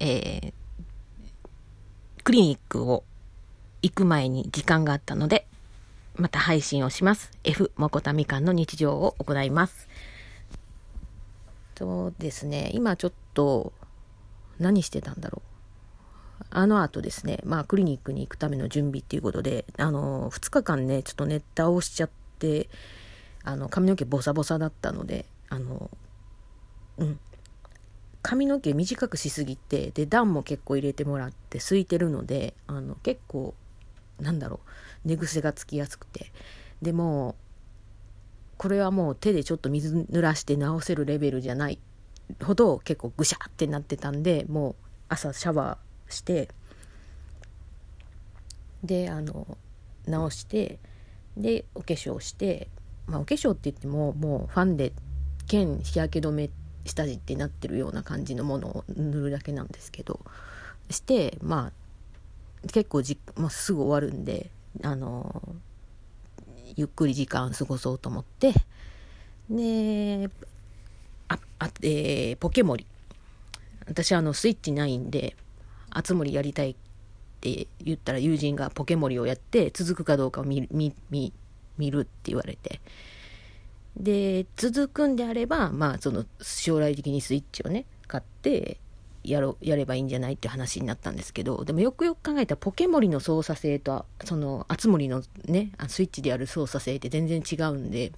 えー、クリニックを行く前に時間があったので、また配信をします。F もこたみかんの日常を行います。そうですね、今ちょっと、何してたんだろう。あの後ですね、まあクリニックに行くための準備っていうことで、あの、2日間ね、ちょっとネタをしちゃって、あの、髪の毛ボサボサだったので、あの、うん。髪の毛短くしすぎて、で、段も結構入れてもらって空いてるので、あの、結構、なんだろう、寝癖がつきやすくて。でも、これはもう手でちょっと水濡らして直せるレベルじゃないほど結構ぐしゃってなってたんでもう朝シャワーしてであの直してでお化粧してまあお化粧って言ってももうファンデ兼日焼け止めって下地ってなってるような感じのものを塗るだけなんですけどしてまあ結構じ、まあ、すぐ終わるんであのゆっくり時間過ごそうと思ってでああえー、ポケモリ私あのスイッチないんであつ森やりたいって言ったら友人がポケモリをやって続くかどうかを見見見見るって言われて。で続くんであればまあその将来的にスイッチをね買ってやろやればいいんじゃないって話になったんですけどでもよくよく考えたらポケモリの操作性とそのあつ森のねスイッチでやる操作性って全然違うんで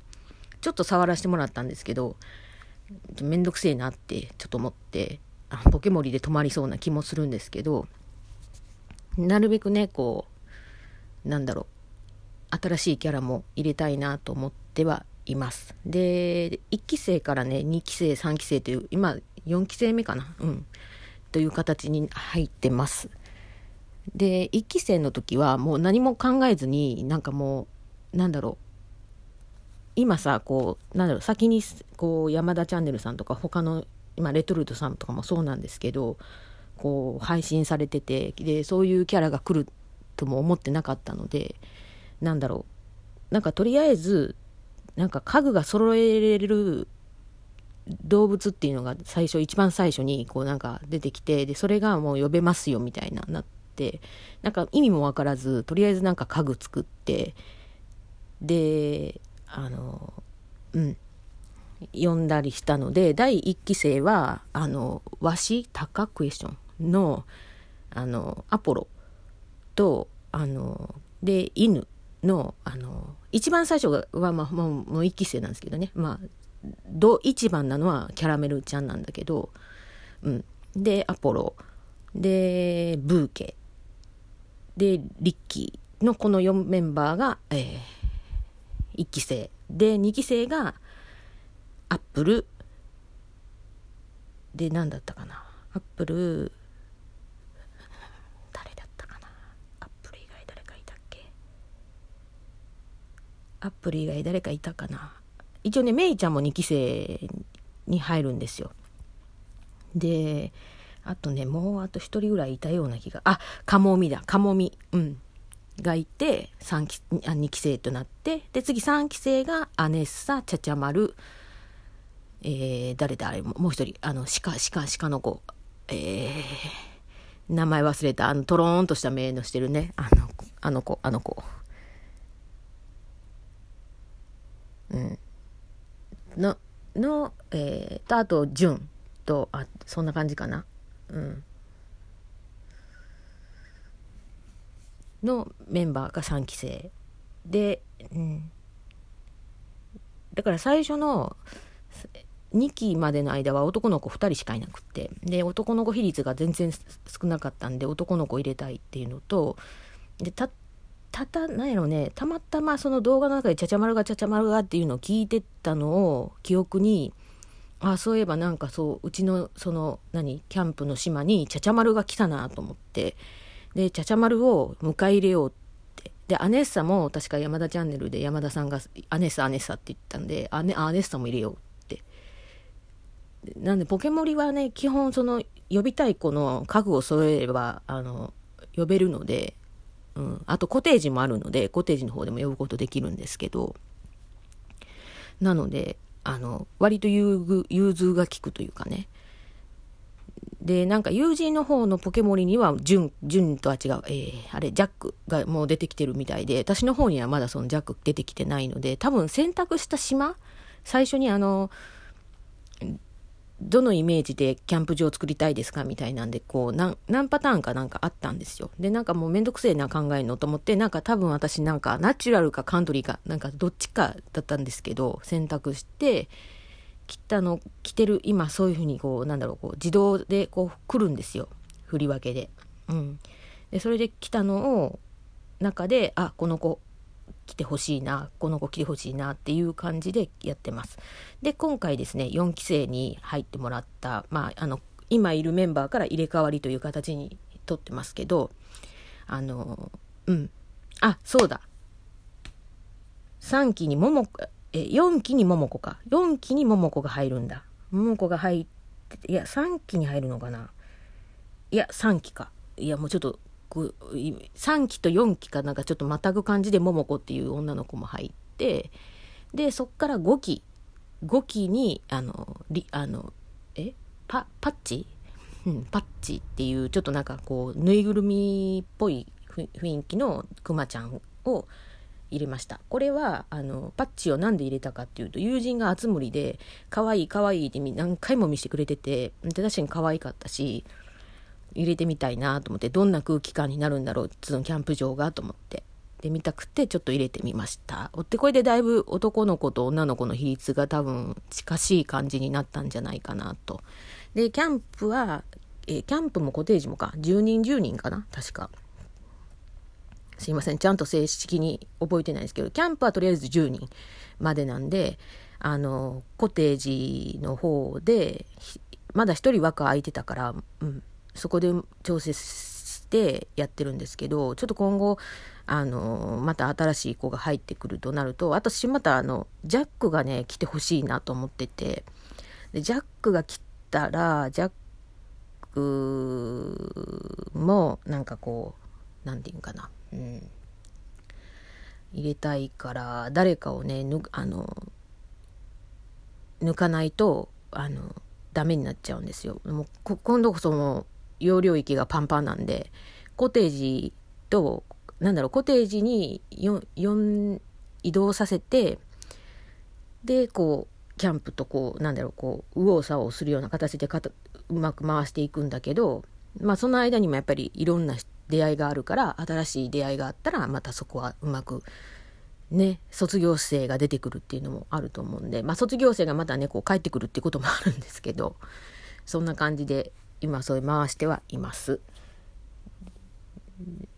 ちょっと触らせてもらったんですけどめんどくせえなってちょっと思ってあポケモリで止まりそうな気もするんですけどなるべくねこうなんだろう新しいキャラも入れたいなと思ってはいます。で1期生からね2期生3期生という今4期生目かな？うん。という形に入ってます。で1期生の時はもう何も考えずになんかもうなんだろう。今さこうなんだろう先にこう山田チャンネルさんとか他の今レトルトさんとかもそうなんですけどこう配信されててでそういうキャラが来るとも思ってなかったのでなんだろう。なんかとりあえずなんか家具が揃えれる動物っていうのが最初一番最初にこうなんか出てきてでそれがもう呼べますよみたいななってなんか意味も分からずとりあえずなんか家具作ってであのうん呼んだりしたので第1期生はあのわしタカクエスチョンのあのアポロとあので犬のあの一番最初は、まあ、もうもう1期生なんですけどね。まあど一番なのはキャラメルちゃんなんだけど、うん、でアポロ。でブーケ。でリッキーのこの4メンバーが、えー、1期生。で2期生がアップル。で何だったかな。アップル誰だったかなアップル以外誰かいたっけアップル以外誰かいたかな。一応ね、メイちゃんも2期生に入るんですよ。で、あとね、もうあと1人ぐらいいたような気が、あ、カモミだ、カモミ、うん、がいて、3期、あ2期生となって、で、次3期生がアネッサ、チャチャマル、えー、誰だあれ、もう一人、あの、鹿、鹿、鹿の子、えー、名前忘れた、あの、トローンとした目のしてるね、あの、あの子、あの子。うん。の、の、えー、と、あと、純と、あ、そんな感じかな。うん。のメンバーが3期生。で、うん。だから最初の2期までの間は男の子2人しかいなくって、で、男の子比率が全然少なかったんで、男の子入れたいっていうのと、で、たたた、なんやろね、たまたまその動画の中でちゃちゃ丸がちゃちゃ丸がっていうのを聞いてたのを記憶に、あそういえばなんかそう、うちのその、何、キャンプの島にちゃちゃ丸が来たなと思って、で、ちゃちゃ丸を迎え入れようって。で、アネッサも確か山田チャンネルで山田さんがアネッサアネッサって言ったんで、アネアネッサも入れようって。なんで、ポケモリはね、基本その、呼びたい子の家具を揃えれば、あの、呼べるので、うん、あとコテージもあるのでコテージの方でも呼ぶことできるんですけど。なのであの割と融通が利くというかね。で、なんか友人の方のポケモリには、ジュン、ジュンとは違う、えー、あれ、ジャックがもう出てきてるみたいで、私の方にはまだそのジャック出てきてないので、多分選択した島最初にあの、どのイメージでキャンプ場を作りたいですかみたいなんで、こう何、何パターンかなんかあったんですよ。で、なんかもうめんどくせえな考えのと思って、なんか多分私なんかナチュラルかカントリーか、なんかどっちかだったんですけど、選択して、切ったの、着てる、今そういうふうにこう、なんだろう、こう自動でこう来るんですよ。振り分けで。うん。で、それで来たのを、中で、あ、この子、来てほしいな、この子来てほしいなっていう感じでやってます。で、今回ですね、4期生に入ってもらった、まあ、あの、今いるメンバーから入れ替わりという形にとってますけど、あの、うん。あ、そうだ。3期に桃子、え、4期に桃子か。4期に桃子が入るんだ。桃子が入って、いや、3期に入るのかないや、3期か。いや、もうちょっと3期と4期かなんかちょっとまたぐ感じで桃子っていう女の子も入ってでそっから5期。5期にあのりあのえ？パパッチ、うん、パッチっていうちょっとなんかこうぬいぐるみっぽい雰囲気のくまちゃんを入れました。これはあのパッチを何で入れたかっていうと友人が熱盛で可愛い可愛いって何回も見せてくれてて確かに可愛かったし入れてみたいなと思って、どんな空気感になるんだろう、そのキャンプ場がと思って。で、見たくてちょっと入れてみました。おってこれでだいぶ男の子と女の子の比率が多分近しい感じになったんじゃないかなと。で、キャンプは、えキャンプもコテージもか、10人10人かな確か。すいません、ちゃんと正式に覚えてないですけど、キャンプはとりあえず10人までなんで、あの、コテージの方で、まだ1人枠空いてたから、うん、そこで調整してやってるんですけどちょっと今後あのまた新しい子が入ってくるとなると私またあのジャックがね来てほしいなと思っててでジャックが来たらジャックもなんかこう何て言うかな、うん、入れたいから誰かをねぬあの抜かないとあのダメになっちゃうんですよ。もう今度こそもう容量域がパンパンなんで、コテージと、なんだろう、コテージに 4, 移動させて、で、こう、キャンプとこう、なんだろう、こう、右往左往するような形でかたうまく回していくんだけど、まあその間にもやっぱりいろんな出会いがあるから、新しい出会いがあったら、またそこはうまく、ね、卒業生が出てくるっていうのもあると思うんで、まあ卒業生がまたね、こう帰ってくるっていうこともあるんですけど、そんな感じで今それ回してはいます。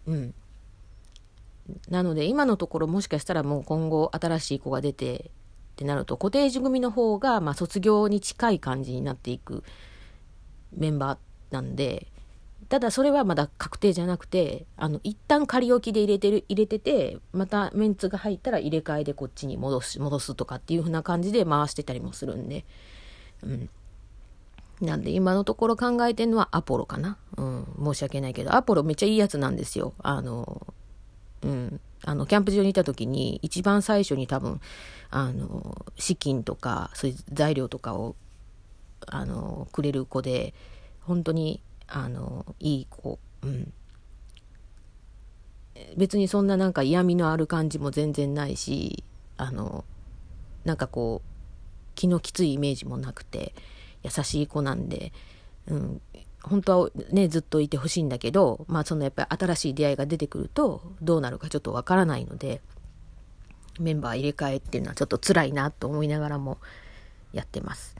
うん。なので今のところもしかしたらもう今後新しい子が出てってなるとコテージ組の方がまあ卒業に近い感じになっていくメンバーなんでただそれはまだ確定じゃなくてあの一旦仮置きで入れてる入れててまたメンツが入ったら入れ替えでこっちに戻す戻すとかっていう風な感じで回してたりもするんで、うん、なんで今のところ考えてるのはアポロかな。うん、申し訳ないけど、アポロめっちゃいいやつなんですよ。あの、うん、あの、キャンプ場にいた時に、一番最初に多分、あの、資金とか、そういう材料とかを、あの、くれる子で、本当に、あの、いい子、うん。別にそんななんか嫌味のある感じも全然ないし、あの、なんかこう、気のきついイメージもなくて、優しい子なんで、うん、本当はね、ずっといてほしいんだけど、まあそのやっぱり新しい出会いが出てくると、どうなるかちょっとわからないので、メンバー入れ替えっていうのはちょっと辛いなと思いながらもやってます。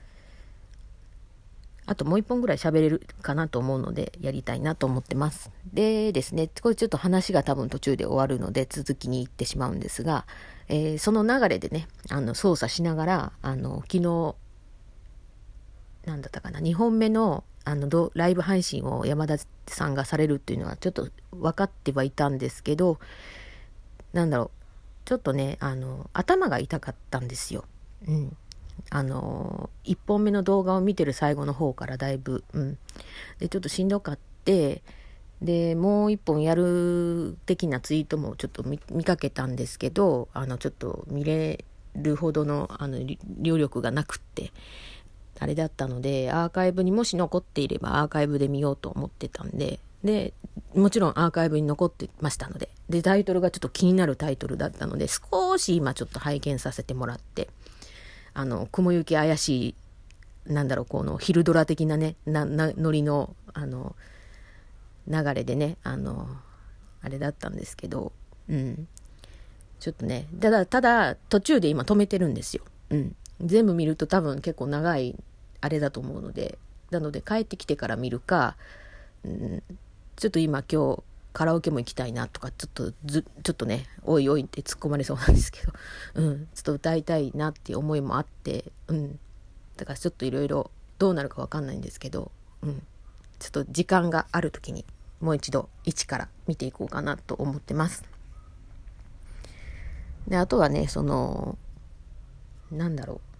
あともう一本ぐらい喋れるかなと思うので、やりたいなと思ってます。でですね、これちょっと話が多分途中で終わるので、続きに行ってしまうんですが、えー、その流れでね、あの、操作しながら、あの、昨日、なんだったかな、2本目のあのライブ配信を山田さんがされるっていうのはちょっと分かってはいたんですけど、なんだろう、ちょっとね、あの、頭が痛かったんですよ。うん。あの、1本目の動画を見てる最後の方からだいぶ、うん。で、ちょっとしんどかって、で、もう1本やる的なツイートもちょっと見かけたんですけど、あの、ちょっと見れるほどの、あの、力がなくって、あれだったのでアーカイブにもし残っていればアーカイブで見ようと思ってたんで。でもちろんアーカイブに残ってましたので。でタイトルがちょっと気になるタイトルだったので少し今ちょっと拝見させてもらって。あの雲行き怪しいなんだろうこの昼ドラ的なねななノリのあの流れでねあのあれだったんですけど。うん。ちょっとねただただ途中で今止めてるんですよ、うん、全部見ると多分結構長いあれだと思うのでなので帰ってきてから見るか、うん、ちょっと今今日カラオケも行きたいなとかちょっとずちょっとねおいおいって突っ込まれそうなんですけど、うん、ちょっと歌いたいなっていう思いもあって、うん、だからちょっといろいろどうなるか分かんないんですけど、うん、ちょっと時間がある時にもう一度一から見ていこうかなと思ってます。であとはねそのなんだろう。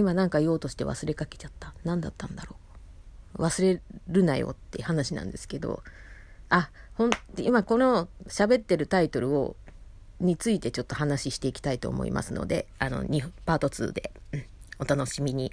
今なんか言おうとして忘れかけちゃった。何だったんだろう。忘れるなよって話なんですけど、あ、ほん、今この喋ってるタイトルを、についてちょっと話していきたいと思いますので、あの、パート2で、うん、お楽しみに。